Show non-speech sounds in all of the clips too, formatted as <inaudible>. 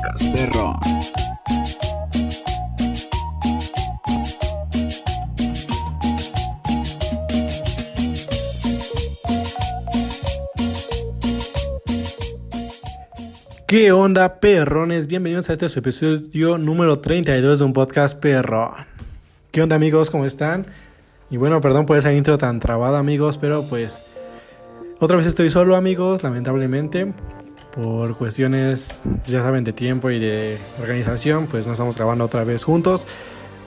podcast. ¿Qué onda, perrones? Bienvenidos a este su episodio número 32 de un podcast perro. ¿Qué onda, amigos? ¿Cómo están? Y bueno, perdón por esa intro tan trabada, amigos, pero pues otra vez estoy solo, amigos, lamentablemente. Por cuestiones, ya saben, de tiempo y de organización, pues no estamos grabando otra vez juntos.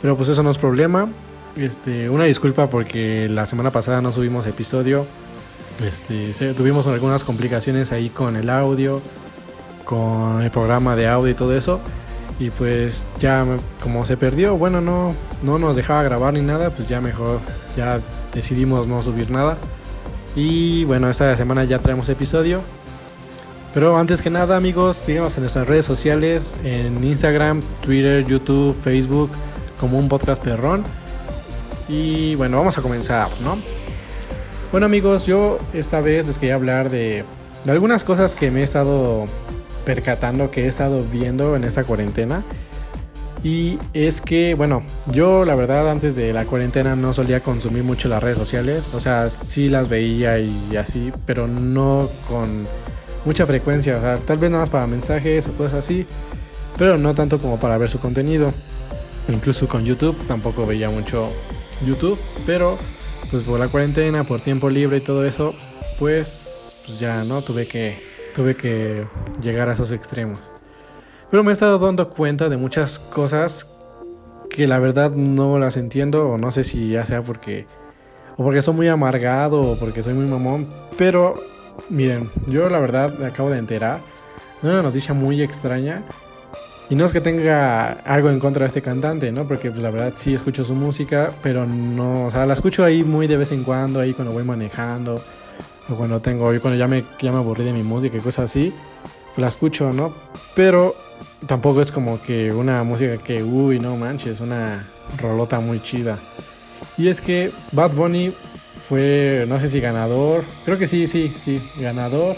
Pero pues eso no es problema. Este, una disculpa porque la semana pasada no subimos episodio. Este, tuvimos algunas complicaciones ahí con el audio con el programa de audio y todo eso. Y pues ya como se perdió, bueno, no, no nos dejaba grabar ni nada, pues ya mejor, ya decidimos no subir nada. Y bueno, esta semana ya traemos episodio. Pero antes que nada, amigos, síganos en nuestras redes sociales, en Instagram, Twitter, YouTube, Facebook, como un podcast perrón. Y bueno, vamos a comenzar, ¿no? Bueno amigos, yo esta vez les quería hablar de, de algunas cosas que me he estado percatando que he estado viendo en esta cuarentena. Y es que, bueno, yo la verdad antes de la cuarentena no solía consumir mucho las redes sociales. O sea, sí las veía y así, pero no con mucha frecuencia. O sea, tal vez nada más para mensajes o cosas así, pero no tanto como para ver su contenido. Incluso con YouTube tampoco veía mucho YouTube, pero pues por la cuarentena, por tiempo libre y todo eso, pues, pues ya no tuve que tuve que llegar a esos extremos. Pero me he estado dando cuenta de muchas cosas que la verdad no las entiendo o no sé si ya sea porque o porque soy muy amargado o porque soy muy mamón, pero miren, yo la verdad me acabo de enterar de una noticia muy extraña y no es que tenga algo en contra de este cantante, ¿no? Porque pues la verdad sí escucho su música, pero no, o sea, la escucho ahí muy de vez en cuando, ahí cuando voy manejando o cuando tengo, cuando ya me, ya me aburrí de mi música y cosas así, la escucho, ¿no? Pero tampoco es como que una música que, uy, no manches, una rolota muy chida. Y es que Bad Bunny fue, no sé si ganador, creo que sí, sí, sí, ganador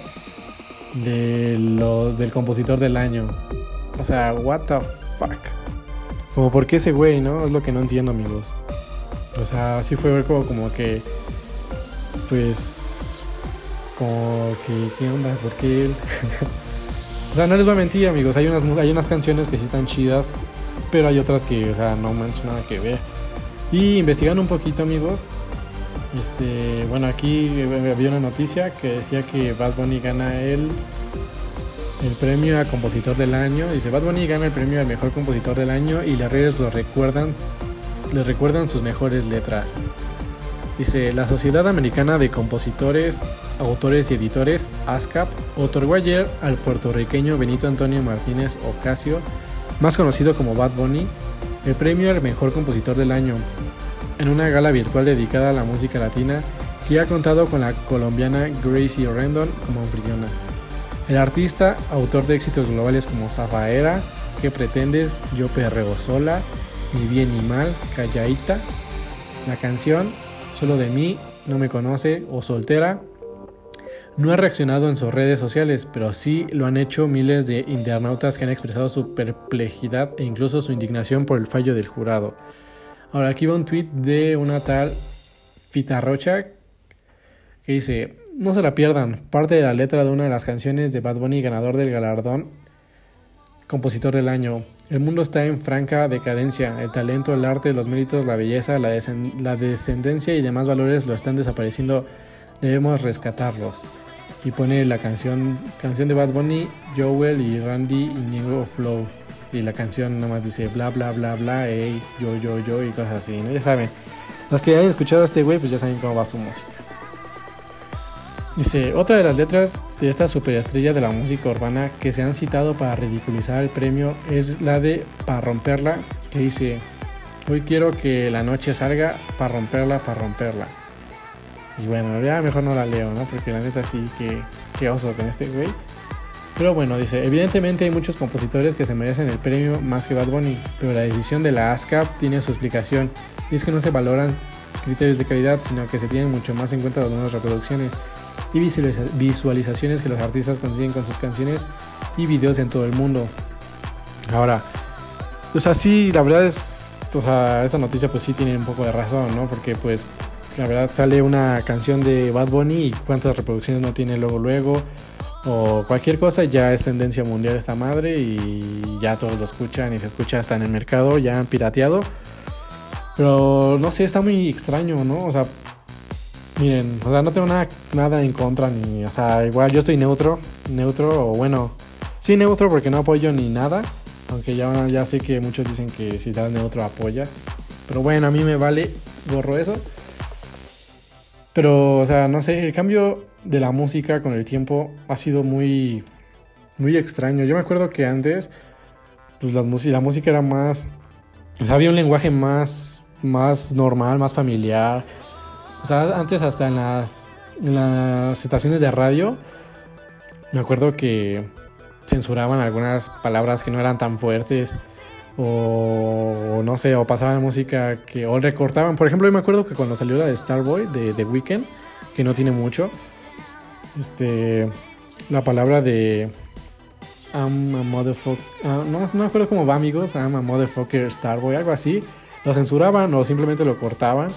de los, del compositor del año. O sea, what the fuck. Como por qué ese güey, ¿no? Es lo que no entiendo, amigos. O sea, sí fue como, como que, pues, como que, ¿qué onda? ¿Por qué él? <laughs> o sea, no les voy a mentir, amigos. Hay unas, hay unas canciones que sí están chidas, pero hay otras que, o sea, no manches nada que ver. Y investigando un poquito, amigos, este, bueno, aquí había una noticia que decía que Bad Bunny gana el, el premio a compositor del año. Dice, Bad Bunny gana el premio al mejor compositor del año y las redes lo recuerdan, le recuerdan sus mejores letras. Dice, la Sociedad Americana de Compositores, Autores y Editores, ASCAP, otorgó ayer al puertorriqueño Benito Antonio Martínez Ocasio, más conocido como Bad Bunny, el premio al mejor compositor del año, en una gala virtual dedicada a la música latina que ha contado con la colombiana Gracie Rendon como anfitriona. El artista, autor de éxitos globales como Zafaera, ¿Qué pretendes? Yo perreo sola, Ni bien ni mal, Calladita, la canción solo de mí, no me conoce o soltera. No ha reaccionado en sus redes sociales, pero sí lo han hecho miles de internautas que han expresado su perplejidad e incluso su indignación por el fallo del jurado. Ahora aquí va un tweet de una tal Fitarrocha que dice, no se la pierdan, parte de la letra de una de las canciones de Bad Bunny ganador del galardón compositor del año. El mundo está en franca decadencia. El talento, el arte, los méritos, la belleza, la, descendencia y demás valores lo están desapareciendo. Debemos rescatarlos. Y pone la canción, canción de Bad Bunny, Joel y Randy y Flow. Y la canción nomás dice bla bla bla bla, hey, yo, yo, yo y cosas así. Ya saben. Los que hayan escuchado a este güey, pues ya saben cómo va su música. Dice, otra de las letras de esta superestrella de la música urbana que se han citado para ridiculizar el premio es la de Para romperla, que dice, hoy quiero que la noche salga para romperla, para romperla. Y bueno, ya mejor no la leo, ¿no? Porque la neta sí que, que oso con este güey. Pero bueno, dice, evidentemente hay muchos compositores que se merecen el premio más que Bad Bunny, pero la decisión de la ASCAP tiene su explicación, y es que no se valoran criterios de calidad, sino que se tienen mucho más en cuenta las nuevas reproducciones y visualizaciones que los artistas consiguen con sus canciones y videos en todo el mundo. Ahora, o sea, sí, la verdad es, o sea, esa noticia pues sí tiene un poco de razón, ¿no? Porque pues la verdad sale una canción de Bad Bunny y cuántas reproducciones no tiene luego luego o cualquier cosa ya es tendencia mundial esta madre y ya todos lo escuchan y se escucha hasta en el mercado ya han pirateado. Pero no sé, está muy extraño, ¿no? O sea, miren, o sea, no tengo nada, nada en contra ni, o sea, igual yo estoy neutro, neutro o bueno, sí neutro porque no apoyo ni nada, aunque ya, ya sé que muchos dicen que si estás neutro apoyas. Pero bueno, a mí me vale, borro eso. Pero, o sea, no sé, el cambio de la música con el tiempo ha sido muy, muy extraño. Yo me acuerdo que antes, pues la, la música era más, o sea, había un lenguaje más, más normal, más familiar. O sea, antes hasta en las, en las estaciones de radio, me acuerdo que censuraban algunas palabras que no eran tan fuertes o no sé, o pasaban música que o recortaban. Por ejemplo, yo me acuerdo que cuando salió la de Starboy de The Weeknd, que no tiene mucho, este la palabra de I'm a motherfucker, ah, no, me acuerdo cómo va, amigos, I'm a motherfucker Starboy, algo así, lo censuraban o simplemente lo cortaban.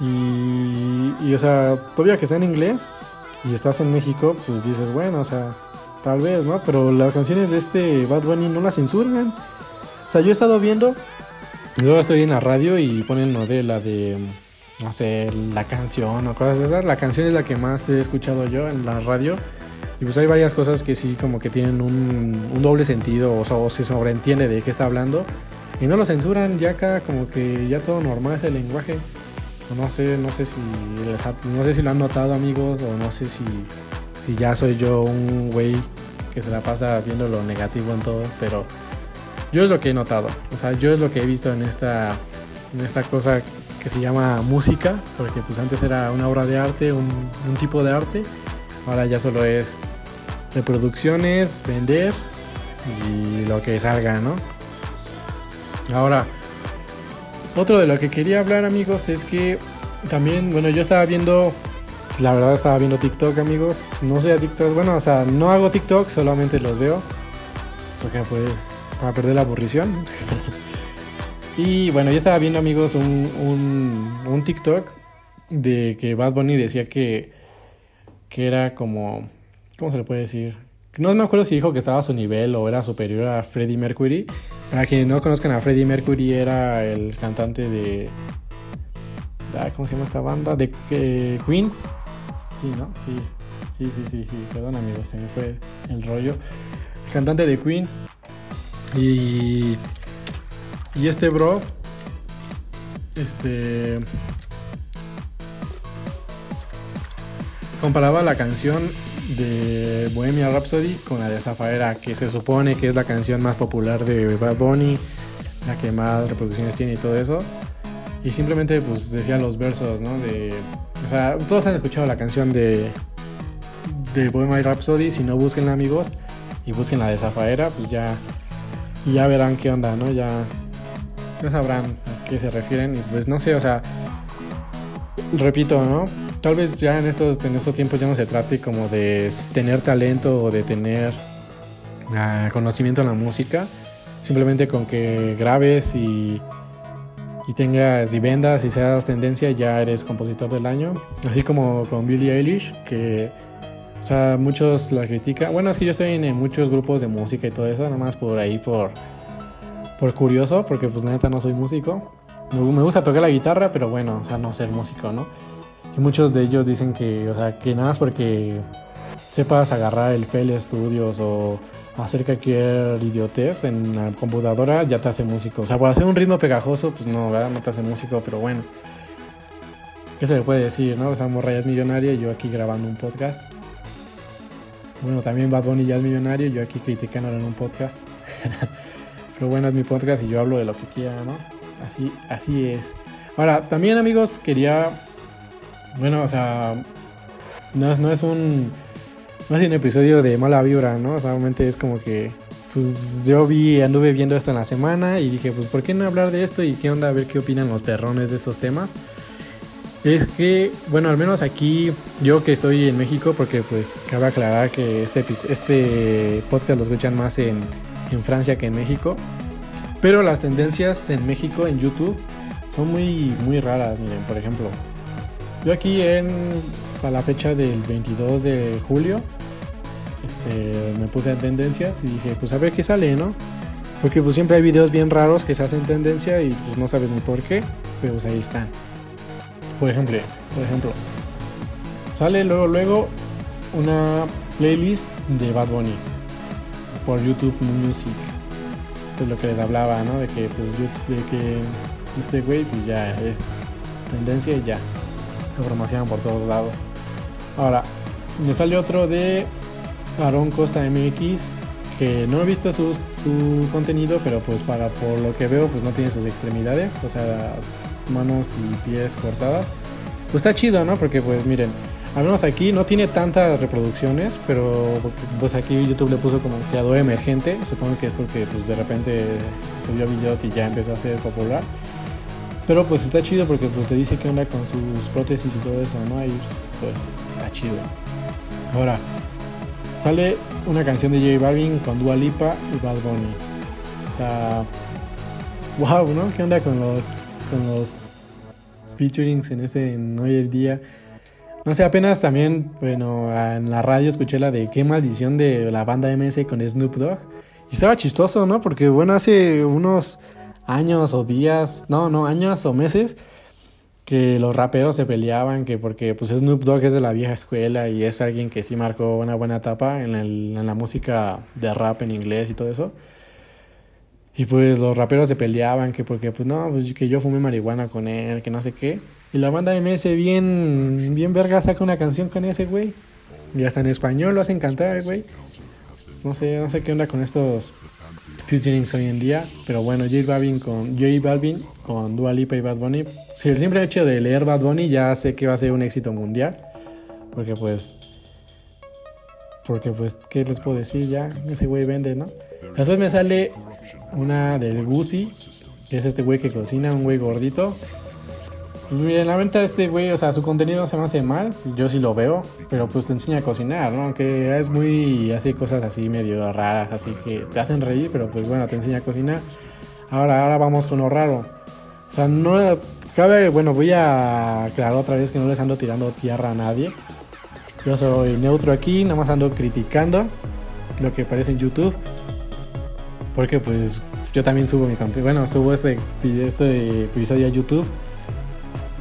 Y, y, o sea, todavía que está en inglés y estás en México, pues dices, bueno, o sea, tal vez, ¿no? Pero las canciones de este Bad Bunny no las censuran. O sea, yo he estado viendo, yo estoy en la radio y ponen ¿no? de la de, no sé, la canción o cosas de esas. La canción es la que más he escuchado yo en la radio. Y pues hay varias cosas que sí como que tienen un, doble sentido o, se sobreentiende de qué está hablando. Y no lo censuran, ya acá como que ya todo normal es el lenguaje. No sé, no sé si no sé si lo han notado amigos o no sé si, si ya soy yo un güey que se la pasa viendo lo negativo en todo, pero yo es lo que he notado, o sea, yo es lo que he visto en esta, en esta cosa que se llama música, porque pues antes era una obra de arte, un, tipo de arte, ahora ya solo es reproducciones, vender y lo que salga, ¿no? Ahora, otro de lo que quería hablar amigos es que también, bueno, yo estaba viendo, la verdad estaba viendo TikTok amigos, no sé TikTok, bueno, o sea, no hago TikTok, solamente los veo, porque pues para perder la aburrición. y bueno, yo estaba viendo, amigos, un, un, TikTok de que Bad Bunny decía que, que era como. ¿Cómo se le puede decir? No me acuerdo si dijo que estaba a su nivel o era superior a Freddie Mercury. Para quienes no conozcan a Freddie Mercury, era el cantante de. ¿Cómo se llama esta banda? De Queen. Sí, ¿no? Sí. Sí, sí, sí, sí. Perdón, amigos, se me fue el rollo. El cantante de Queen y, y este bro, este, comparaba la canción de Bohemia Rhapsody con la de Zafaera, que se supone que es la canción más popular de Bad Bunny, la que más reproducciones tiene y todo eso. Y simplemente pues decía los versos, ¿no? De, o sea, todos han escuchado la canción de, de Bohemia Rhapsody, si no busquen amigos y busquen la de Zafaera, pues ya y ya verán qué onda, ¿no? Ya, ya sabrán a qué se refieren. Pues no sé, o sea, repito, ¿no? Tal vez ya en estos, en estos tiempos ya no se trate como de tener talento o de tener ah, conocimiento en la música. Simplemente con que grabes y, y tengas y vendas y seas tendencia, ya eres compositor del año. Así como con Billie Eilish, que o sea, muchos la critican. Bueno, es que yo estoy en, muchos grupos de música y todo eso, nada más por ahí, por, por curioso, porque pues neta no soy músico. Me gusta tocar la guitarra, pero bueno, o sea, no ser músico, ¿no? Y muchos de ellos dicen que, o sea, que nada más porque sepas agarrar el FL Studios o hacer cualquier idiotez en la computadora, ya te hace músico. O sea, por hacer un ritmo pegajoso, pues no, ¿verdad? No te hace músico, pero bueno. ¿Qué se le puede decir, no? O sea, Morraya es millonaria y yo aquí grabando un podcast. Bueno, también Bad Bunny ya es millonario, yo aquí criticándolo en un podcast. <laughs> Pero bueno, es mi podcast y yo hablo de lo que quiera, ¿no? Así, así es. Ahora, también amigos, quería... Bueno, o sea, no, no es un... No es un episodio de mala vibra, ¿no? Solamente es como que... Pues yo vi, anduve viendo esto en la semana y dije, pues ¿por qué no hablar de esto y qué onda? A ver qué opinan los perrones de esos temas es que, bueno, al menos aquí, yo que estoy en México, porque pues cabe aclarar que este, este podcast lo escuchan más en, en Francia que en México. Pero las tendencias en México, en YouTube, son muy, muy raras. Miren, por ejemplo, yo aquí en, a la fecha del 22 de julio, este, me puse en tendencias y dije, pues a ver qué sale, ¿no? Porque pues siempre hay videos bien raros que se hacen tendencia y pues no sabes ni por qué, pero pues ahí están. Por ejemplo, por ejemplo, sale luego luego una playlist de Bad Bunny por YouTube Music. Es lo que les hablaba, ¿no? De que pues de que este güey pues ya es tendencia y ya se promocionan por todos lados. Ahora, me sale otro de Aaron Costa MX que no he visto su, su contenido, pero pues para por lo que veo pues no tiene sus extremidades, o sea, manos y pies cortadas. Pues está chido, ¿no? Porque pues miren, al menos aquí no tiene tantas reproducciones, pero pues aquí YouTube le puso como creador emergente, supongo que es porque pues de repente subió videos y ya empezó a ser popular. Pero pues está chido porque pues te dice que onda con sus prótesis y todo eso, ¿no? Y pues está chido. Ahora, sale una canción de J Balvin con Dua Lipa y Bad Bunny. O sea, wow, ¿no? ¿Qué onda con los con los featurings en ese en hoy el día? No sé, apenas también, bueno, en la radio escuché la de qué maldición de la banda MS con Snoop Dogg. Y estaba chistoso, ¿no? Porque bueno, hace unos años o días, no, no, años o meses que los raperos se peleaban, que porque pues Snoop Dogg es de la vieja escuela y es alguien que sí marcó una buena etapa en, en la música de rap en inglés y todo eso. Y pues los raperos se peleaban, que porque pues no, pues que yo fumé marihuana con él, que no sé qué. Y la banda MS bien, bien verga saca una canción con ese güey. Y hasta en español lo hacen cantar, güey. No sé, no sé qué onda con estos futurings hoy en día. Pero bueno, J Balvin con, J Balvin con Dua Lipa y Bad Bunny. Si el simple hecho de leer Bad Bunny ya sé que va a ser un éxito mundial. Porque pues... Porque pues, ¿qué les puedo decir ya? Ese güey vende, ¿no? Después me sale una del Gucci, que es este güey que cocina, un güey gordito. Pues miren, la venta de este güey, o sea, su contenido se me hace mal, yo sí lo veo, pero pues te enseña a cocinar, ¿no? Aunque es muy, hace cosas así medio raras, así que te hacen reír, pero pues bueno, te enseña a cocinar. Ahora, ahora vamos con lo raro. O sea, no cabe, bueno, voy a aclarar otra vez que no les ando tirando tierra a nadie. Yo soy neutro aquí, nada más ando criticando lo que aparece en YouTube. Porque pues yo también subo mi contenido. Bueno, subo este, este episodio a YouTube.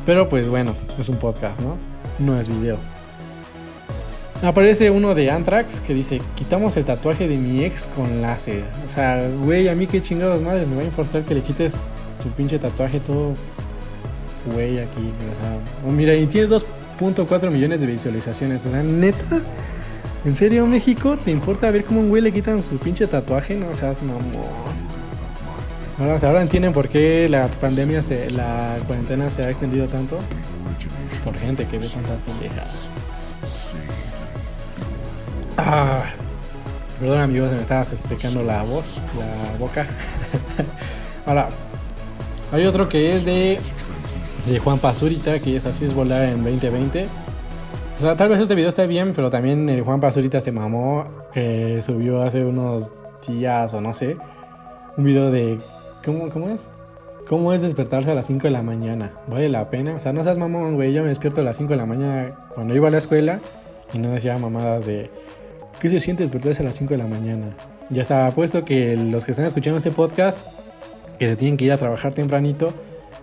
Pero pues bueno, es un podcast, ¿no? No es video. Aparece uno de Anthrax que dice, quitamos el tatuaje de mi ex con láser. O sea, güey, a mí qué chingados madres, me va a importar que le quites tu pinche tatuaje todo, güey, aquí. O sea, mira, y tiene 2.4 millones de visualizaciones. O sea, neta, ¿en serio México? ¿Te importa ver cómo un güey le quitan su pinche tatuaje? No, o sea, es mamón. Ahora, ahora entienden por qué la pandemia, se, la cuarentena se ha extendido tanto. Por gente que ve tanta pendeja. Ah, perdón amigos, me estaba secando la voz, la boca. <laughs> Ahora, hay otro que es de, de Juan Pazurita, que es así es volar en 2020. O sea, tal vez este video esté bien, pero también el Juan Pazurita se mamó, que subió hace unos días o no sé, un video de ¿Cómo, ¿Cómo es? ¿Cómo es despertarse a las 5 de la mañana? ¿Vale la pena? O sea, no seas mamón, güey. Yo me despierto a las 5 de la mañana cuando iba a la escuela y no decía mamadas de ¿qué se siente despertarse a las 5 de la mañana? Ya estaba puesto que los que están escuchando este podcast, que se tienen que ir a trabajar tempranito,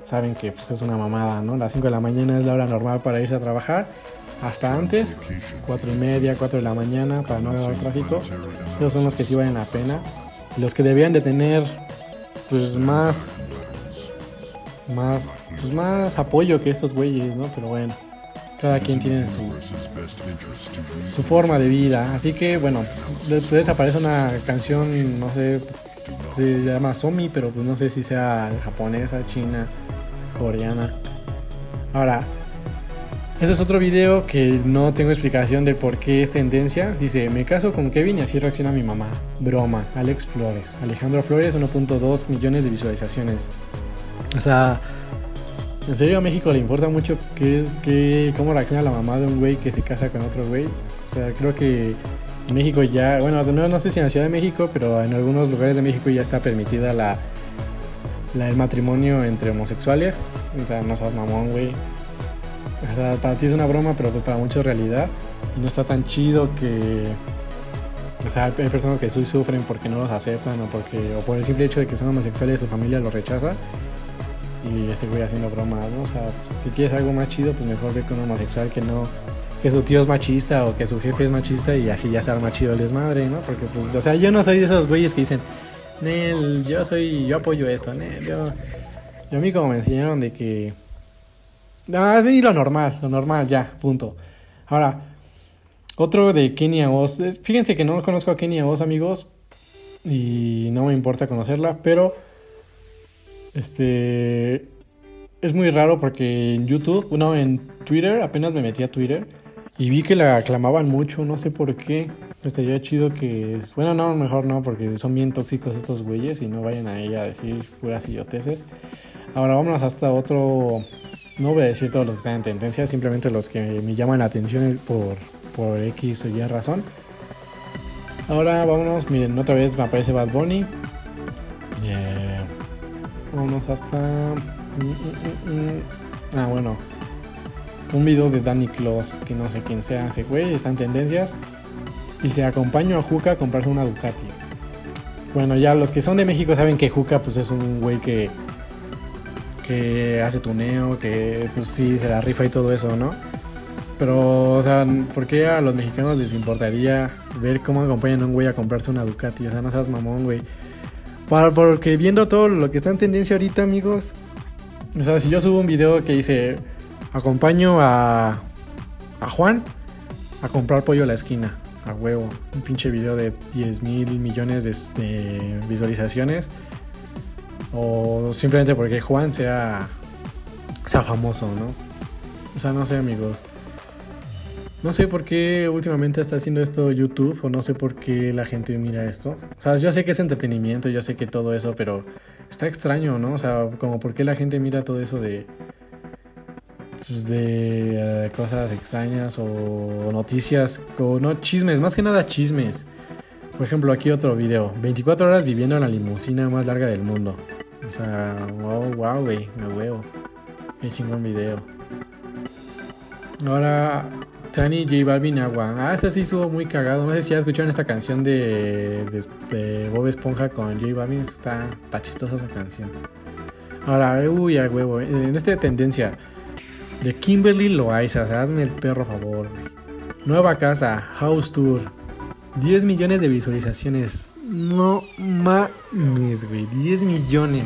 saben que pues, es una mamada, ¿no? Las 5 de la mañana es la hora normal para irse a trabajar. Hasta antes, 4 y media, 4 de la mañana, para no haber tráfico. Esos son los que sí valen la pena. Los que debían de tener pues más más pues más apoyo que estos güeyes, ¿no? Pero bueno, cada quien tiene su su forma de vida, así que bueno, después aparece una canción, no sé, se llama Somi, pero pues no sé si sea japonesa, china, coreana. Ahora, este es otro video que no tengo explicación de por qué es tendencia. Dice, me caso con Kevin y así reacciona mi mamá. Broma, Alex Flores. Alejandro Flores, 1.2 millones de visualizaciones. O sea, en serio a México le importa mucho qué es, qué, cómo reacciona la mamá de un güey que se casa con otro güey. O sea, creo que México ya, bueno, no, no sé si en la Ciudad de México, pero en algunos lugares de México ya está permitida la el matrimonio entre homosexuales. O sea, no seas mamón, güey. O sea, para ti es una broma, pero para muchos realidad. Y no está tan chido que. O sea, hay personas que sufren porque no los aceptan o porque o por el simple hecho de que son homosexuales y su familia los rechaza. Y este güey haciendo bromas, ¿no? O sea, si quieres algo más chido, pues mejor ve con un homosexual que no que su tío es machista o que su jefe es machista y así ya se arma chido el desmadre, ¿no? Porque pues, o sea, yo no soy de esos güeyes que dicen, Nel, yo soy, yo apoyo esto, Nel, yo, yo a mí como me enseñaron de que, no, es lo normal, lo normal, ya, punto. Ahora, otro de Kenia Oz, fíjense que no conozco a Kenia Oz, amigos, y no me importa conocerla, pero, este, es muy raro porque en YouTube, no, en Twitter, apenas me metí a Twitter, y vi que la aclamaban mucho, no sé por qué. Estaría chido que. Bueno, no, mejor no, porque son bien tóxicos estos güeyes y no vayan a ella a decir fueras idioteces. Ahora vámonos hasta otro. No voy a decir todos los que están en tendencia, simplemente los que me llaman la atención por, por X o Y razón. Ahora vámonos, miren, otra vez me aparece Bad Bunny. Yeah. Vámonos hasta. Mm, mm, mm, ah, bueno, un video de Danny Claus, que no sé quién sea ese güey, está en tendencias. Y se acompañó a Juca a comprarse una Ducati. Bueno, ya los que son de México saben que Juca pues es un güey que que hace tuneo, que pues sí se la rifa y todo eso, ¿no? Pero, o sea, ¿por qué a los mexicanos les importaría ver cómo acompañan a un güey a comprarse una Ducati? O sea, no seas mamón, güey. Porque viendo todo lo que está en tendencia ahorita, amigos, o sea, si yo subo un video que dice Acompaño a, a Juan a comprar pollo a la esquina, a huevo. Un pinche video de 10 mil millones de, visualizaciones. O simplemente porque Juan sea, sea famoso, ¿no? O sea, no sé, amigos. No sé por qué últimamente está haciendo esto YouTube o no sé por qué la gente mira esto. O sea, yo sé que es entretenimiento, yo sé que todo eso, pero está extraño, ¿no? O sea, como por qué la gente mira todo eso de pues, de eh, cosas extrañas o noticias, o no chismes, más que nada chismes. Por ejemplo, aquí otro video. 24 horas viviendo en la limusina más larga del mundo. O sea, wow, wow, güey, me huevo. Qué chingón video. Ahora, Tani J Balvin Agua. Ah, este sí estuvo muy cagado. No sé si ya escucharon esta canción de, de, Bob Esponja con J Balvin. Está, está chistosa esa canción. Ahora, uy, a huevo. En esta tendencia de Kimberly Loaiza, o sea, hazme el perro favor. Nueva casa, House Tour. 10 millones de visualizaciones. No mames, güey. 10 millones.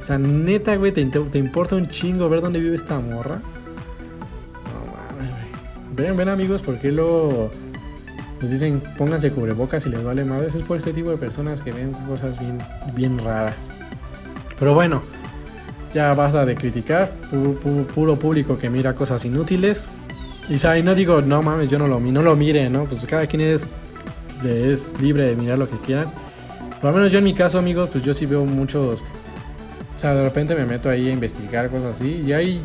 O sea, neta, güey, ¿te, importa un chingo ver dónde vive esta morra? No mames, güey. Ven, ven, amigos, porque luego nos dicen pónganse cubrebocas y les vale madre. Eso es por ese tipo de personas que ven cosas bien, bien raras. Pero bueno, ya basta de criticar, puro, público que mira cosas inútiles. Y, ya, y no digo, no mames, yo no lo, no lo mire, ¿no? Pues cada quien es, es libre de mirar lo que quieran. Por lo menos yo en mi caso, amigos, pues yo sí veo muchos... O sea, de repente me meto ahí a investigar cosas así. Y hay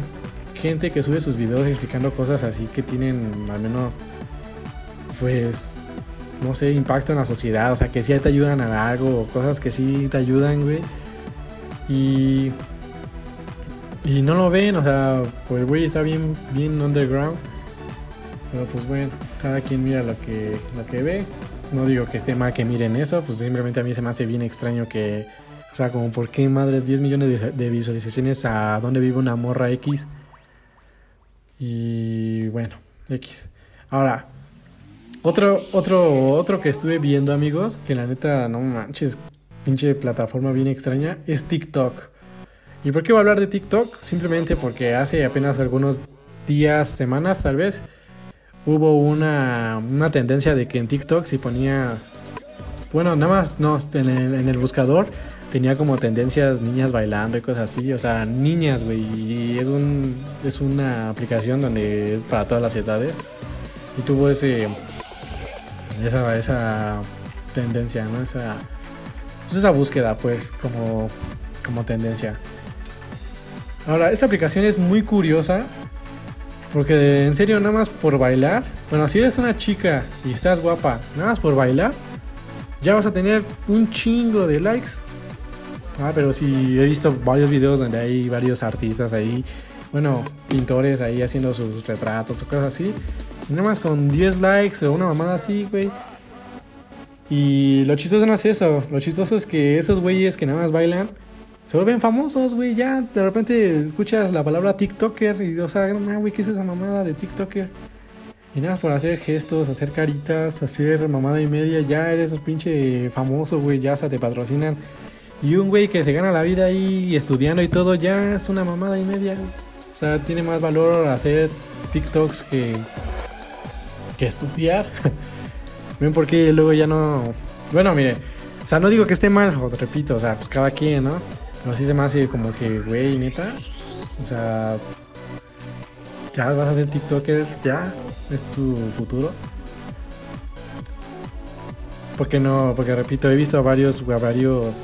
gente que sube sus videos explicando cosas así que tienen al menos, pues, no sé, impacto en la sociedad. O sea, que sí te ayudan a algo, cosas que sí te ayudan, güey. Y y no lo ven, o sea, pues güey está bien, bien underground. Pero pues bueno, cada quien mira lo que, lo que ve. No digo que esté mal que miren eso, pues simplemente a mí se me hace bien extraño que, o sea, como por qué madres 10 millones de, visualizaciones a dónde vive una morra X. Y bueno, X. Ahora, otro, otro, otro que estuve viendo, amigos, que la neta, no manches, pinche plataforma bien extraña, es TikTok. ¿Y por qué voy a hablar de TikTok? Simplemente porque hace apenas algunos días, semanas tal vez, hubo una, tendencia de que en TikTok si ponía... Bueno, nada más, no, en el, buscador tenía como tendencias niñas bailando y cosas así, o sea, niñas, güey, y es, un, es una aplicación donde es para todas las edades. Y tuvo ese, esa, esa tendencia, ¿no? Esa, pues esa búsqueda, pues, como, como tendencia. Ahora, esta aplicación es muy curiosa Porque en serio, nada más por bailar. Bueno, si eres una chica y estás guapa, nada más por bailar, ya vas a tener un chingo de likes. Ah, pero si he visto varios videos donde hay varios artistas ahí, bueno, pintores ahí haciendo sus retratos o cosas así. Nada más con 10 likes o una mamada así, güey. Y lo chistoso no es eso. Lo chistoso es que esos güeyes que nada más bailan se vuelven famosos, güey. Ya de repente escuchas la palabra TikToker y, o sea, güey, ¿qué es esa mamada de TikToker? Y nada, por hacer gestos, hacer caritas, hacer mamada y media, ya eres un pinche famoso, güey. Ya se te patrocinan. Y un güey que se gana la vida ahí estudiando y todo, ya es una mamada y media. O sea, tiene más valor hacer TikToks que, que estudiar. <laughs> Ven por qué luego ya no. Bueno, mire. O sea, no digo que esté mal, repito, o sea, pues cada quien, ¿no? Pero sí se me hace como que, güey, neta. O sea. Ya vas a ser TikToker, ya. Es tu futuro. Porque no, porque repito, he visto a varios, a varios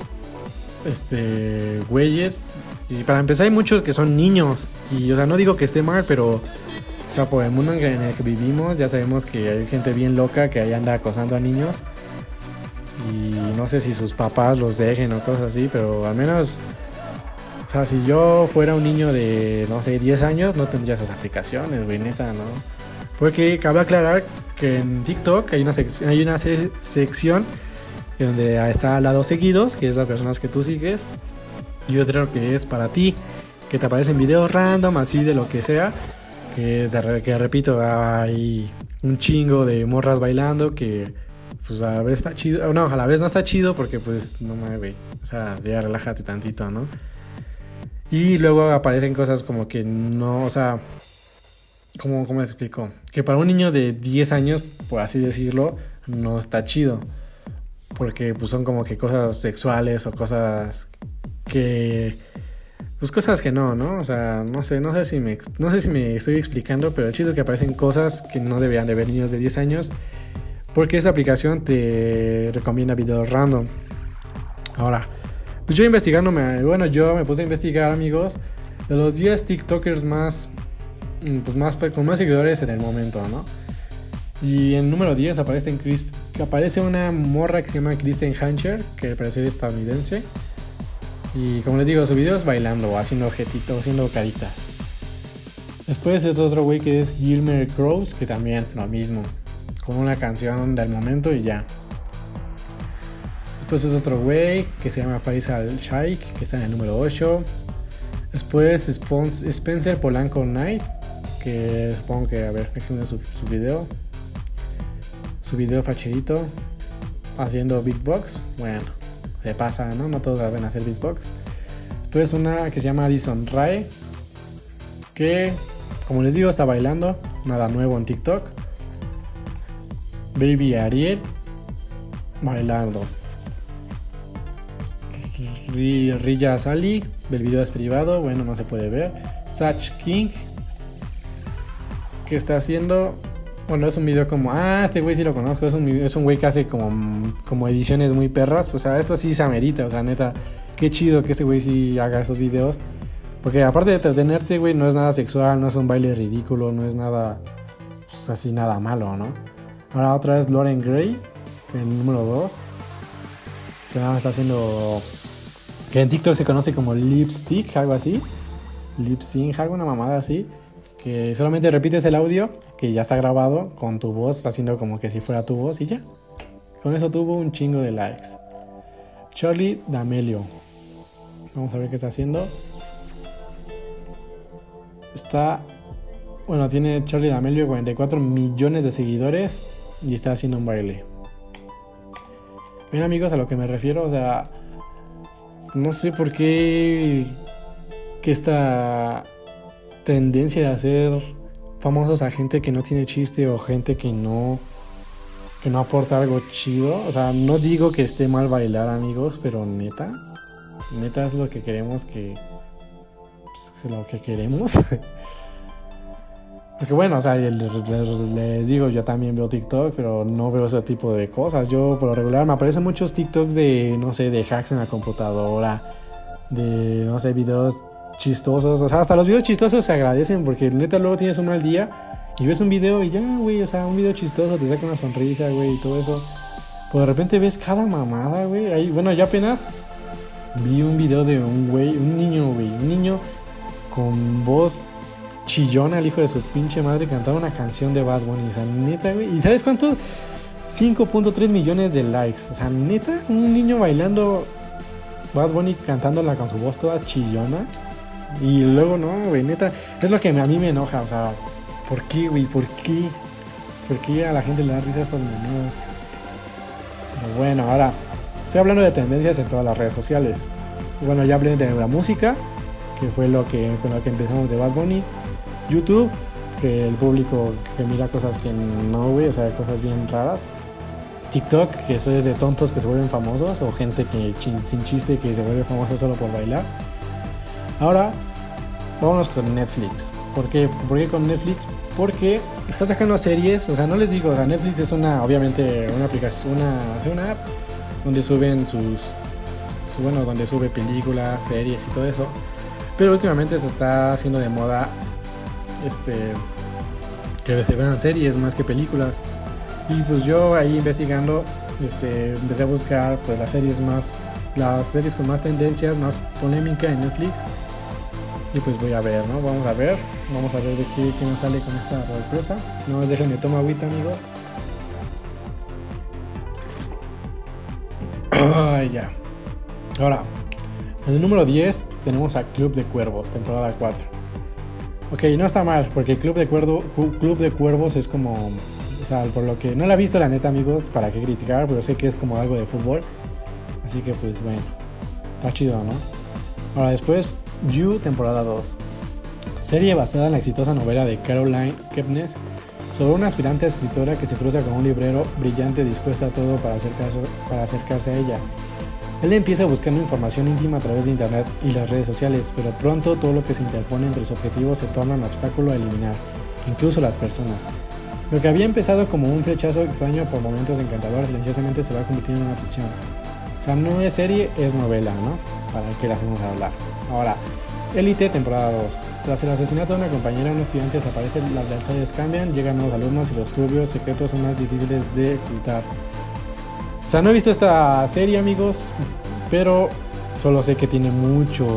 este güeyes. Y para empezar hay muchos que son niños. Y o sea, no digo que esté mal, pero o sea, por el mundo en el que vivimos, ya sabemos que hay gente bien loca que ahí anda acosando a niños. No sé si sus papás los dejen o cosas así, pero al menos, o sea, si yo fuera un niño de, no sé, 10 años, no tendría esas aplicaciones, güey, neta, ¿no? Porque cabe aclarar que en TikTok hay una, hay una sección donde está al lado seguidos, que es las personas que tú sigues, y otro que es para ti, que te aparecen videos random, así de lo que sea, que, que repito, hay un chingo de morras bailando que pues a la vez está chido, no, a la vez no está chido porque pues no me güey, o sea, ya relájate tantito, ¿no? Y luego aparecen cosas como que no, o sea, ¿cómo, cómo explico? Que para un niño de 10 años, por así decirlo, no está chido. Porque pues son como que cosas sexuales o cosas que pues cosas que no, ¿no? O sea, no sé, no sé si me no sé si me estoy explicando, pero el chiste es que aparecen cosas que no deberían de ver niños de 10 años porque esa aplicación te recomienda videos random. Ahora, pues yo investigando, bueno, yo me puse a investigar, amigos, de los 10 TikTokers más, mm, pues más, con más seguidores en el momento, ¿no? Y en número 10 aparece, en aparece una morra que se llama Kristen Hancher, que parece estadounidense. Y como les digo, su video es bailando, haciendo objetitos, haciendo caritas. Después es otro güey que es Gilmer Crows, que también lo mismo con una canción del momento y ya. Después es otro güey que se llama Faisal Shaikh, que está en el número 8. Después Spencer Polanco Knight, que supongo que, a ver, déjenme su, su video. Su video facherito haciendo beatbox. Bueno, se pasa, ¿no? No todos saben hacer beatbox. Después una que se llama Addison Ray, que, como les digo, está bailando. Nada nuevo en TikTok. Baby Ariel bailando. Rilla Sally, del video es privado, bueno, no se puede ver. Satch King, que está haciendo. Bueno, es un video como. Ah, este güey sí lo conozco. Es un, es un güey que hace como, como ediciones muy perras. Pues a esto sí se amerita. O sea, neta, qué chido que este güey sí haga esos videos. Porque aparte de entretenerte, güey, no es nada sexual, no es un baile ridículo, no es nada. Pues así, nada malo, ¿no? Ahora otra vez Lauren Gray, el número 2. Que nada está haciendo. Que en TikTok se conoce como lipstick, algo así. Lip sync, alguna mamada así. Que solamente repites el audio que ya está grabado con tu voz, haciendo como que si fuera tu voz y ya. Con eso tuvo un chingo de likes. Charlie D'Amelio. Vamos a ver qué está haciendo. Está. Bueno, tiene Charlie D'Amelio 44 millones de seguidores y está haciendo un baile. Ven amigos a lo que me refiero, o sea, no sé por qué que esta tendencia de hacer famosos a gente que no tiene chiste o gente que no que no aporta algo chido, o sea, no digo que esté mal bailar amigos, pero neta, neta es lo que queremos que pues, es lo que queremos. <laughs> Porque bueno, o sea, les, digo, yo también veo TikTok, pero no veo ese tipo de cosas. Yo por lo regular me aparecen muchos TikToks de, no sé, de hacks en la computadora, de, no sé, videos chistosos. O sea, hasta los videos chistosos se agradecen porque neta luego tienes un mal día y ves un video y ya, güey, o sea, un video chistoso te saca una sonrisa, güey, y todo eso. Pues de repente ves cada mamada, güey. Ahí, bueno, ya apenas vi un video de un güey, un niño, güey, un niño con voz chillona, el hijo de su pinche madre, cantaba una canción de Bad Bunny. O sea, neta, güey. ¿Y sabes cuántos? 5.3 millones de likes. O sea, neta, un niño bailando Bad Bunny cantándola con su voz toda chillona. Y luego, no, güey, neta, es lo que a mí me enoja. O sea, ¿por qué, güey? ¿Por qué? ¿Por qué a la gente le da risa estos menudos? Bueno, ahora, estoy hablando de tendencias en todas las redes sociales. Bueno, ya hablé de la música, que fue lo que, con lo que empezamos de Bad Bunny. YouTube, que el público que mira cosas que no, güey, o sea, cosas bien raras. TikTok, que eso es de tontos que se vuelven famosos, o gente que sin chiste que se vuelve famosa solo por bailar. Ahora, vámonos con Netflix. ¿Por qué? ¿Por qué con Netflix? Porque está sacando series, o sea, no les digo, o sea, Netflix es una, obviamente, una aplicación, una, una app donde suben sus, bueno, donde sube películas, series y todo eso. Pero últimamente se está haciendo de moda este que se vean series más que películas. Y pues yo ahí investigando, este, empecé a buscar pues las series más, las series con más tendencias, más polémica en Netflix. Y pues voy a ver, ¿no? Vamos a ver, vamos a ver de qué, qué nos sale con esta sorpresa. No déjenme tomar agüita, amigos. <coughs> Ay, ya. Ahora, en el número 10 tenemos a Club de Cuervos, temporada 4. Ok, no está mal, porque Club de, Club de Cuervos es como. O sea, por lo que. No la he visto, la neta, amigos, para qué criticar, pero sé que es como algo de fútbol. Así que, pues, bueno. Está chido, ¿no? Ahora, después, You, temporada 2. Serie basada en la exitosa novela de Caroline Kepnes sobre una aspirante escritora que se cruza con un librero brillante dispuesto a todo para, para acercarse a ella. Él empieza buscando información íntima a través de internet y las redes sociales, pero pronto todo lo que se interpone entre sus objetivos se torna un obstáculo a eliminar, incluso las personas. Lo que había empezado como un flechazo extraño por momentos encantadores silenciosamente se va convirtiendo en una obsesión. O sea, no es serie, es novela, ¿no? Para que la hacemos hablar. Ahora, Elite, temporada 2. Tras el asesinato de una compañera, un estudiante desaparece, las lealtades cambian, llegan nuevos alumnos y los turbios secretos son más difíciles de ocultar. O sea, no he visto esta serie, amigos, pero solo sé que tiene mucho,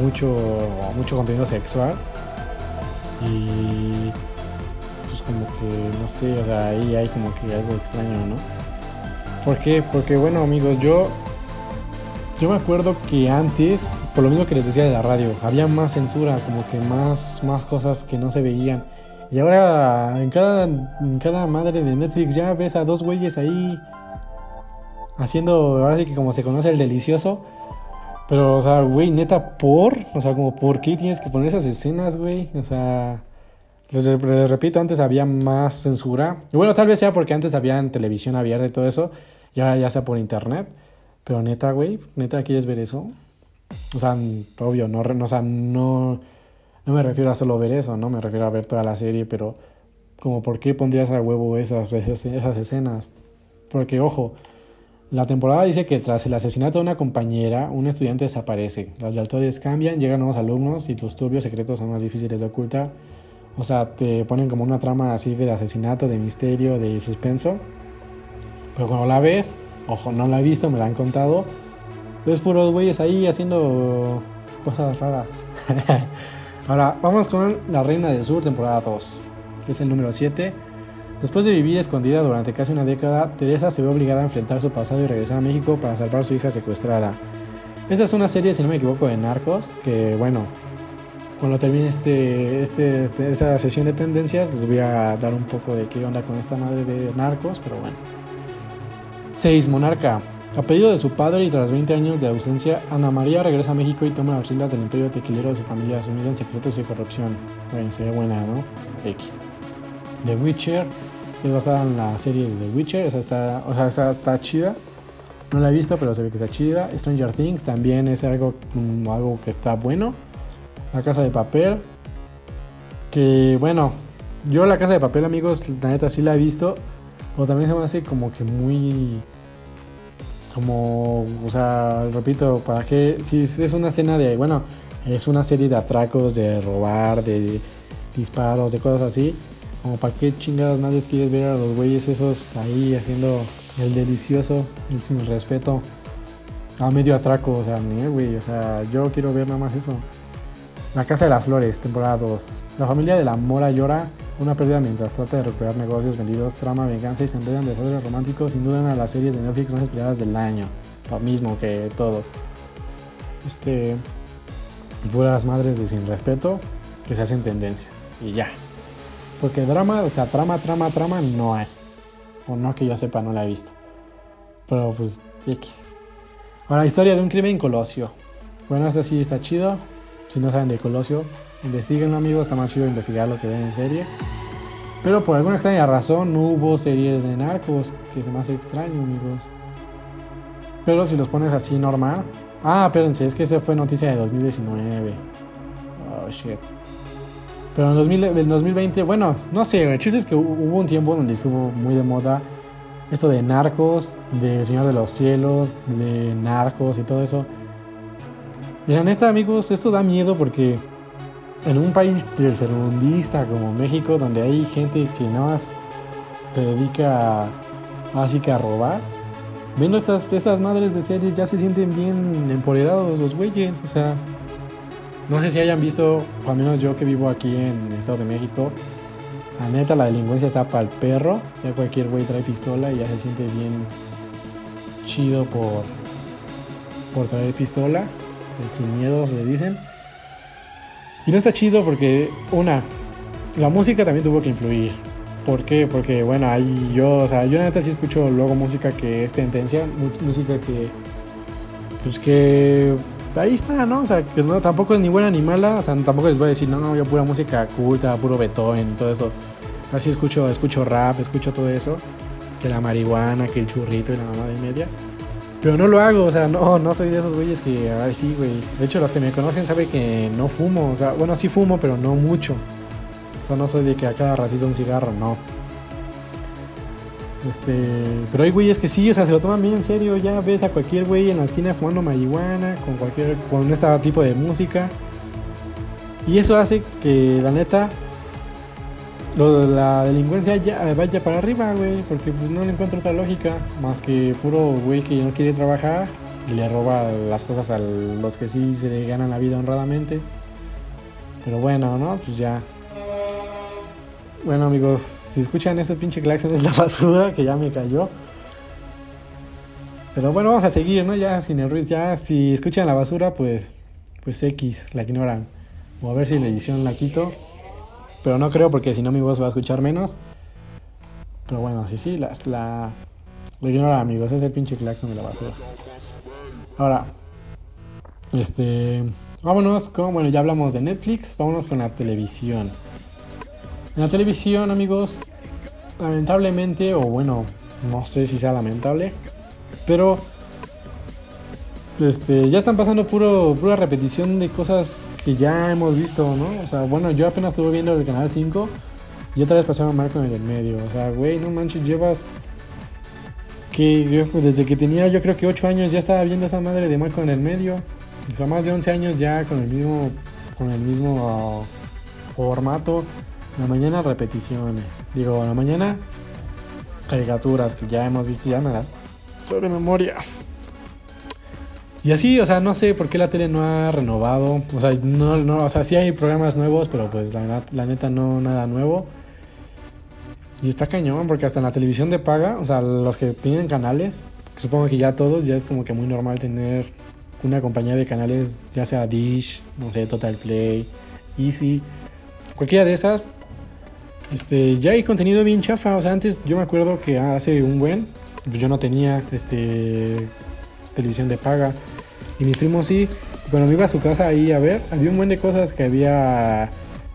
mucho, mucho contenido sexual. Y pues como que, no sé, o sea, ahí hay como que algo extraño, ¿no? ¿Por qué? Porque bueno, amigos, yo, yo me acuerdo que antes, por lo mismo que les decía de la radio, había más censura, como que más, más cosas que no se veían. Y ahora en cada, en cada madre de Netflix ya ves a dos güeyes ahí haciendo, ahora sí que como se conoce el delicioso. Pero, o sea, güey, neta, por, o sea, como, ¿por qué tienes que poner esas escenas, güey? O sea, les, repito, antes había más censura. Y bueno, tal vez sea porque antes había televisión abierta y todo eso, ya, ya sea por internet. Pero neta, güey, neta, ¿quieres ver eso? O sea, obvio, no, no, o sea, no, no me refiero a solo ver eso, no me refiero a ver toda la serie, pero como, ¿por qué pondrías a huevo esas, esas, esas escenas? Porque, ojo, la temporada dice que tras el asesinato de una compañera, un estudiante desaparece. Las lealtades cambian, llegan nuevos alumnos y tus turbios secretos son más difíciles de ocultar. O sea, te ponen como una trama así de asesinato, de misterio, de suspenso. Pero cuando la ves, ojo, no la he visto, me la han contado. Ves puros güeyes ahí haciendo cosas raras. <laughs> Ahora, vamos con La Reina del Sur, temporada 2. Que es el número 7. Después de vivir escondida durante casi una década, Teresa se ve obligada a enfrentar su pasado y regresar a México para salvar a su hija secuestrada. Esta es una serie, si no me equivoco, de narcos, que bueno, cuando termine este, este, esta sesión de tendencias, les voy a dar un poco de qué onda con esta madre de narcos, pero bueno. 6. Monarca. A pedido de su padre y tras 20 años de ausencia, Ana María regresa a México y toma las riendas del imperio tequilero de su familia, sumida en secretos y corrupción. Bueno, sería buena, ¿no? X. The Witcher es basada en la serie de The Witcher, esa está, o sea, esa está chida. No la he visto, pero se ve que está chida. Stranger Things también es algo, mm, algo que está bueno. La Casa de Papel. Que bueno, yo la Casa de Papel, amigos, la neta sí la he visto. Pero también se me hace como que muy... Como, o sea, repito, ¿para qué? Si es una escena de, bueno, es una serie de atracos, de robar, de disparos, de cosas así. Como para qué chingados nadie quieres ver a los güeyes esos ahí haciendo el delicioso, el sin respeto. A medio atraco, o sea, ni güey, o sea, yo quiero ver nada más eso. La Casa de las Flores, temporada 2. La familia de la Mora llora una pérdida mientras trata de recuperar negocios vendidos, trama, venganza y se enredan desastres románticos, sin duda una de las series de Netflix más esperadas del año. Lo mismo que todos. Este. Puras madres de sin respeto que se hacen tendencia. Y ya. Porque drama, o sea, trama, trama, trama no hay. O no que yo sepa, no la he visto. Pero pues, X. Ahora, historia de un crimen en Colosio. Bueno, este sí está chido. Si no saben de Colosio, investiguen amigos. Está más chido investigar lo que ven en serie. Pero por alguna extraña razón no hubo series de narcos. Que se me hace extraño, amigos. Pero si los pones así normal. Ah, espérense, es que esa fue noticia de 2019. Oh, shit. Pero en 2020, bueno, no sé, el chiste es que hubo un tiempo donde estuvo muy de moda esto de narcos, de Señor de los Cielos, de narcos y todo eso. Y la neta, amigos, esto da miedo porque en un país tercermundista como México, donde hay gente que nada más se dedica así que a robar, viendo estas, estas madres de series ya se sienten bien empoderados los güeyes, o sea, no sé si hayan visto, al menos yo que vivo aquí en el Estado de México, la neta la delincuencia está para el perro, ya cualquier güey trae pistola y ya se siente bien chido por, por traer pistola, sin miedo se dicen. Y no está chido porque, una, la música también tuvo que influir. ¿Por qué? Porque, bueno, ahí yo, o sea, yo la neta sí escucho luego música que es tendencia, música que, pues que ahí está, ¿no? O sea, que no, tampoco es ni buena ni mala, o sea, tampoco les voy a decir, no, no, yo pura música culta, puro Beethoven, todo eso. Así escucho, escucho rap, escucho todo eso, que la marihuana, que el churrito y la mamá de media. Pero no lo hago, o sea, no, no soy de esos güeyes que, ay, sí, güey. De hecho, los que me conocen saben que no fumo, o sea, bueno, sí fumo, pero no mucho. O sea, no soy de que a cada ratito un cigarro, no. Este, pero hay güeyes que sí, o sea, se lo toman bien en serio. Ya ves a cualquier güey en la esquina fumando marihuana, con cualquier, con este tipo de música. Y eso hace que la neta, la delincuencia ya vaya para arriba, güey, porque pues no le encuentro otra lógica más que puro güey que no quiere trabajar y le roba las cosas a los que sí se le ganan la vida honradamente. Pero bueno, ¿no? Pues ya. Bueno, amigos, si escuchan ese pinche claxon es la basura que ya me cayó. Pero bueno, vamos a seguir, ¿no? Ya sin el ruido, ya si escuchan la basura, pues pues X, la ignoran. O a ver si la edición la quito. Pero no creo porque si no mi voz va a escuchar menos. Pero bueno, sí, sí, la, la, la ignora amigos, es el pinche claxon de la basura. Ahora, este, vámonos con, bueno, ya hablamos de Netflix, vámonos con la televisión. En la televisión, amigos, lamentablemente, o bueno, no sé si sea lamentable, pero este, ya están pasando puro, pura repetición de cosas que ya hemos visto, ¿no? O sea, bueno, yo apenas estuve viendo el canal 5 y otra vez pasaron Marco en el medio. O sea, güey, no manches, llevas que desde que tenía yo creo que 8 años ya estaba viendo esa madre de Marco en el medio. O sea, más de 11 años ya con el mismo con el mismo formato la mañana repeticiones. Digo, la mañana caricaturas que ya hemos visto ya nada. Sobre memoria. Y así, o sea, no sé por qué la tele no ha renovado. O sea, no, no, o sea, sí hay programas nuevos, pero pues la, la neta no nada nuevo. Y está cañón, porque hasta en la televisión de paga, o sea, los que tienen canales, supongo que ya todos, ya es como que muy normal tener una compañía de canales, ya sea Dish, no sé, Total Play, Easy, cualquiera de esas, este, ya hay contenido bien chafa. O sea, antes yo me acuerdo que hace un buen, pues yo no tenía este televisión de paga. Y mis primos sí. Cuando me iba a su casa ahí a ver, había un buen de cosas que había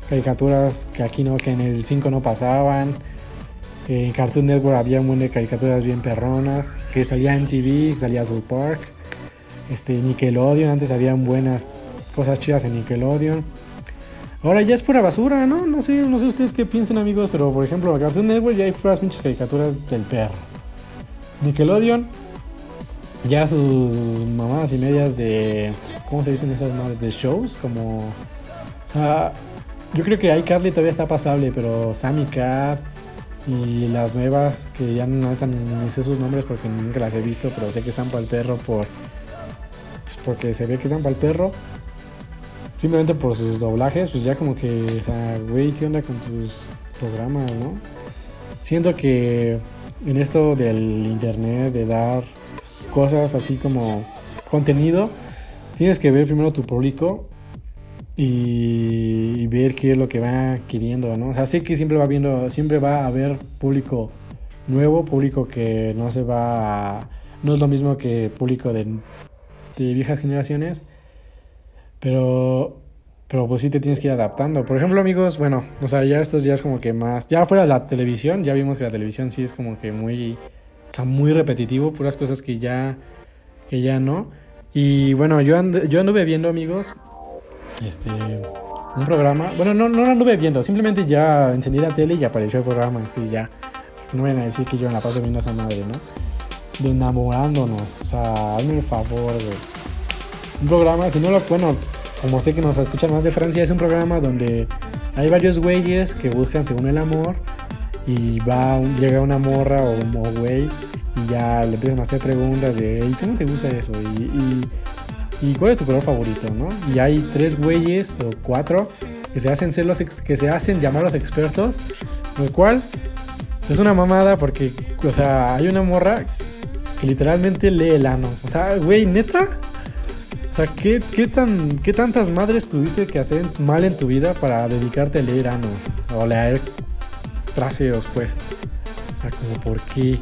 caricaturas que aquí no, que en el 5 no pasaban. En Cartoon Network había un buen de caricaturas bien perronas. Que salía en TV, salía South Park. Este, Nickelodeon, antes habían buenas cosas chidas en Nickelodeon. Ahora ya es pura basura, ¿no? No sé, no sé ustedes qué piensan, amigos, pero por ejemplo, la Cartoon Network ya hay puras pinches caricaturas del perro. Nickelodeon, ya sus mamadas y medias de. ¿Cómo se dicen esas madres? De shows, como. O sea, yo creo que iCarly todavía está pasable, pero Sammy Cat y las nuevas, que ya no ni sé sus nombres porque nunca las he visto, pero sé que están para el perro por. Pues porque se ve que están para el perro. Simplemente por sus doblajes, pues ya como que, o sea, güey, ¿qué onda con tus programas, no? Siento que en esto del internet, de dar cosas así como contenido, tienes que ver primero tu público y, ver qué es lo que va queriendo, ¿no? O sea, sí que siempre va viendo, siempre va a haber público nuevo, público que no se va a, no es lo mismo que público de, de viejas generaciones, pero pero pues sí te tienes que ir adaptando. Por ejemplo, amigos, bueno, o sea, ya estos días como que más, ya fuera la televisión, ya vimos que la televisión sí es como que muy, o sea, muy repetitivo, puras cosas que ya, que ya no. Y bueno, yo, yo anduve viendo, amigos, este, un programa, bueno, no, no lo anduve viendo, simplemente ya encendí la tele y apareció el programa, sí, ya. No vayan a decir que yo en la paso viendo a esa madre, ¿no? De enamorándonos, o sea, hazme el favor, güey. Un programa, si no lo, bueno, como sé que nos escuchan más de Francia, es un programa donde hay varios güeyes que buscan según el amor y va llega una morra o un güey y ya le empiezan a hacer preguntas de ¿y cómo te gusta eso? Y, y, cuál es tu color favorito? ¿no? Y hay tres güeyes o cuatro que se hacen ser que se hacen llamar los expertos, lo cual es una mamada porque, o sea, hay una morra que literalmente lee el ano. O sea, güey, neta, sea, ¿qué, tan, ¿qué tantas madres tuviste que hacer mal en tu vida para dedicarte a leer anos? O, leer traseos, pues. O sea, como por qué.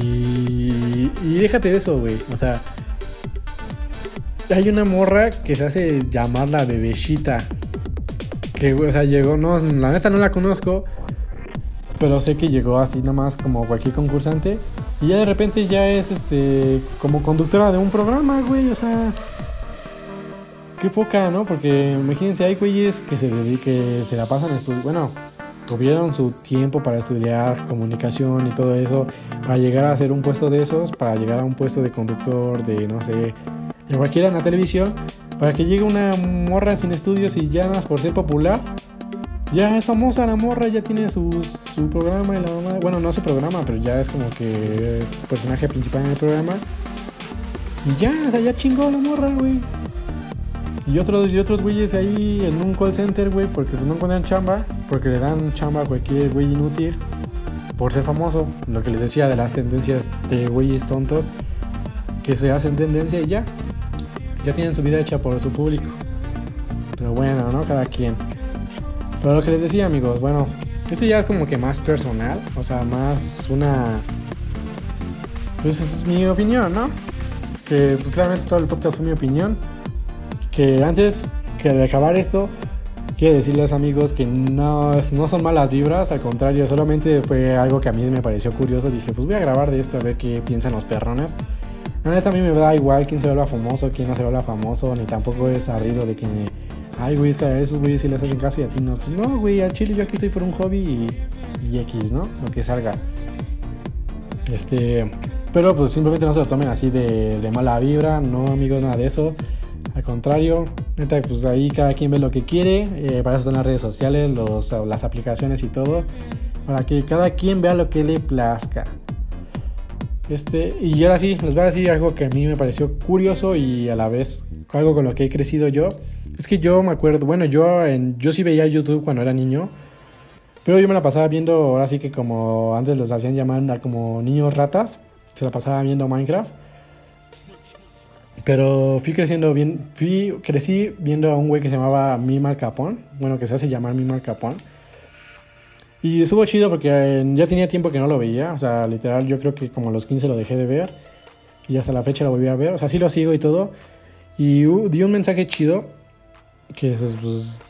Y, y déjate de eso, güey. O sea, hay una morra que se hace llamar la bebecita. Que, o sea, llegó, no, la neta no la conozco. Pero sé que llegó así nomás como cualquier concursante. Y ya de repente ya es este como conductora de un programa, güey. O sea, qué poca, ¿no? Porque imagínense, hay güeyes que se dediquen, se la pasan estudiando. Bueno, tuvieron su tiempo para estudiar comunicación y todo eso, para llegar a hacer un puesto de esos, para llegar a un puesto de conductor, de no sé, de cualquiera en la televisión, para que llegue una morra sin estudios y más por ser popular, ya es famosa la morra, ya tiene su, su programa y la mamá. Bueno, no su programa, pero ya es como que personaje principal en el programa. Y ya, o sea, ya chingó la morra, güey. Y otros, y otros güeyes ahí en un call center, güey, porque no encuentran chamba, porque le dan chamba a cualquier güey inútil por ser famoso. Lo que les decía de las tendencias de güeyes tontos que se hacen tendencia y ya. Ya tienen su vida hecha por su público. Pero bueno, ¿no? Cada quien. Pero lo que les decía, amigos, bueno, eso ya es como que más personal, o sea, más una. Pues es mi opinión, ¿no? Que pues claramente todo el podcast fue mi opinión. Que antes que de acabar esto, quiero decirles amigos que no, no son malas vibras, al contrario, solamente fue algo que a mí me pareció curioso. Dije, pues voy a grabar de esto a ver qué piensan los perrones. La neta a mí me da igual quién se vuelva famoso, quién no se vuelva famoso, ni tampoco es arrido de que ay, güey, a esos güeyes si les hacen caso y a ti no. Pues no, güey, al chile yo aquí estoy por un hobby y, X, ¿no? Lo que salga. Este, pero pues simplemente no se lo tomen así de, mala vibra, no amigos, nada de eso. Al contrario, pues ahí cada quien ve lo que quiere. Eh, para eso están las redes sociales, los, las aplicaciones y todo. Para que cada quien vea lo que le plazca. Este, y ahora sí, les voy a decir algo que a mí me pareció curioso y a la vez algo con lo que he crecido yo. Es que yo me acuerdo, bueno, yo, en, yo sí veía YouTube cuando era niño, pero yo me la pasaba viendo, ahora sí que como antes los hacían llamar como niños ratas, se la pasaba viendo Minecraft. Pero fui creciendo bien, fui, crecí viendo a un güey que se llamaba Mimar Capón, bueno, que se hace llamar Mimar Capón. Y estuvo chido porque eh, ya tenía tiempo que no lo veía, o sea, literal yo creo que como a los 15 lo dejé de ver y hasta la fecha lo volví a ver, o sea, sí lo sigo y todo. Y uh, dio un mensaje chido que pues,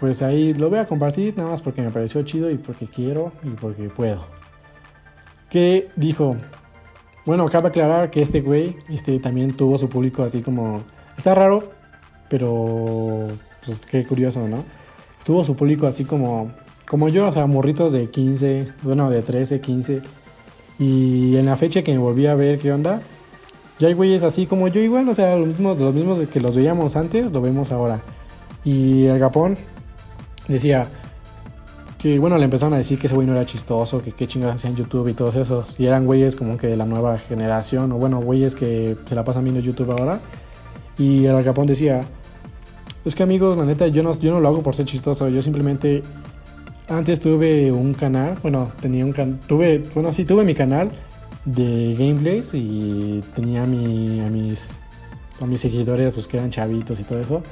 pues ahí lo voy a compartir nada más porque me pareció chido y porque quiero y porque puedo. Que dijo, bueno, acaba aclarar que este güey este, también tuvo su público así como, está raro, pero pues qué curioso, ¿no? Tuvo su público así como, como yo, o sea, morritos de 15, bueno, de 13, 15. Y en la fecha que me volví a ver qué onda, ya hay güeyes así como yo igual, o sea, los mismos, los mismos que los veíamos antes, lo vemos ahora. Y el Gapón decía que, bueno, le empezaron a decir que ese güey no era chistoso, que qué chingas hacían YouTube y todos esos. Y eran güeyes como que de la nueva generación, o bueno, güeyes que se la pasan viendo YouTube ahora. Y el Gapón decía, es que amigos, la neta, yo no, yo no lo hago por ser chistoso, yo simplemente antes tuve un canal, bueno, tenía un canal, tuve, bueno, sí, tuve mi canal de gameplays y tenía mi, a mis, a mis seguidores, pues que eran chavitos y todo eso.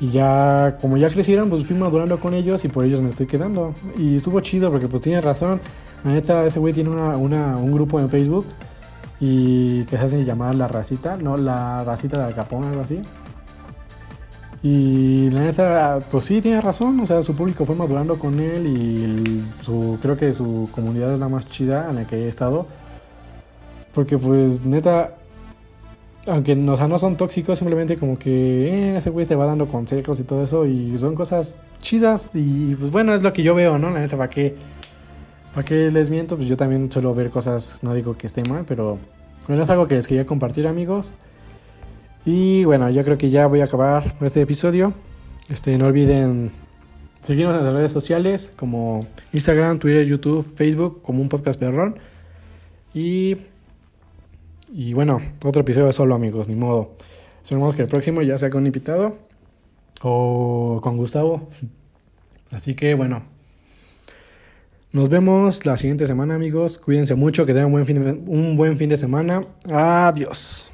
Y ya, como ya crecieron, pues fui madurando con ellos y por ellos me estoy quedando. Y estuvo chido porque pues tiene razón. La neta, ese güey tiene una, un grupo en Facebook y que se hace llamar La Racita, no, La Racita de Capón, algo así. Y la neta, pues sí, tiene razón. O sea, su público fue madurando con él y su, creo que su comunidad es la más chida en la que he estado. Porque pues neta, aunque o sea, no son tóxicos, simplemente como que eh, ese güey te va dando consejos y todo eso. Y son cosas chidas. Y pues bueno, es lo que yo veo, ¿no? La neta, ¿para qué, ¿para qué les miento? Pues yo también suelo ver cosas, no digo que esté mal, pero bueno, es algo que les quería compartir, amigos. Y bueno, yo creo que ya voy a acabar este episodio. Este, no olviden seguirnos en las redes sociales como Instagram, Twitter, YouTube, Facebook, como un podcast perrón. Y, y bueno, otro episodio solo, amigos, ni modo. Esperemos que el próximo ya sea con invitado o con Gustavo. Así que bueno, nos vemos la siguiente semana, amigos. Cuídense mucho, que tengan un buen fin de, un buen fin de semana. Adiós.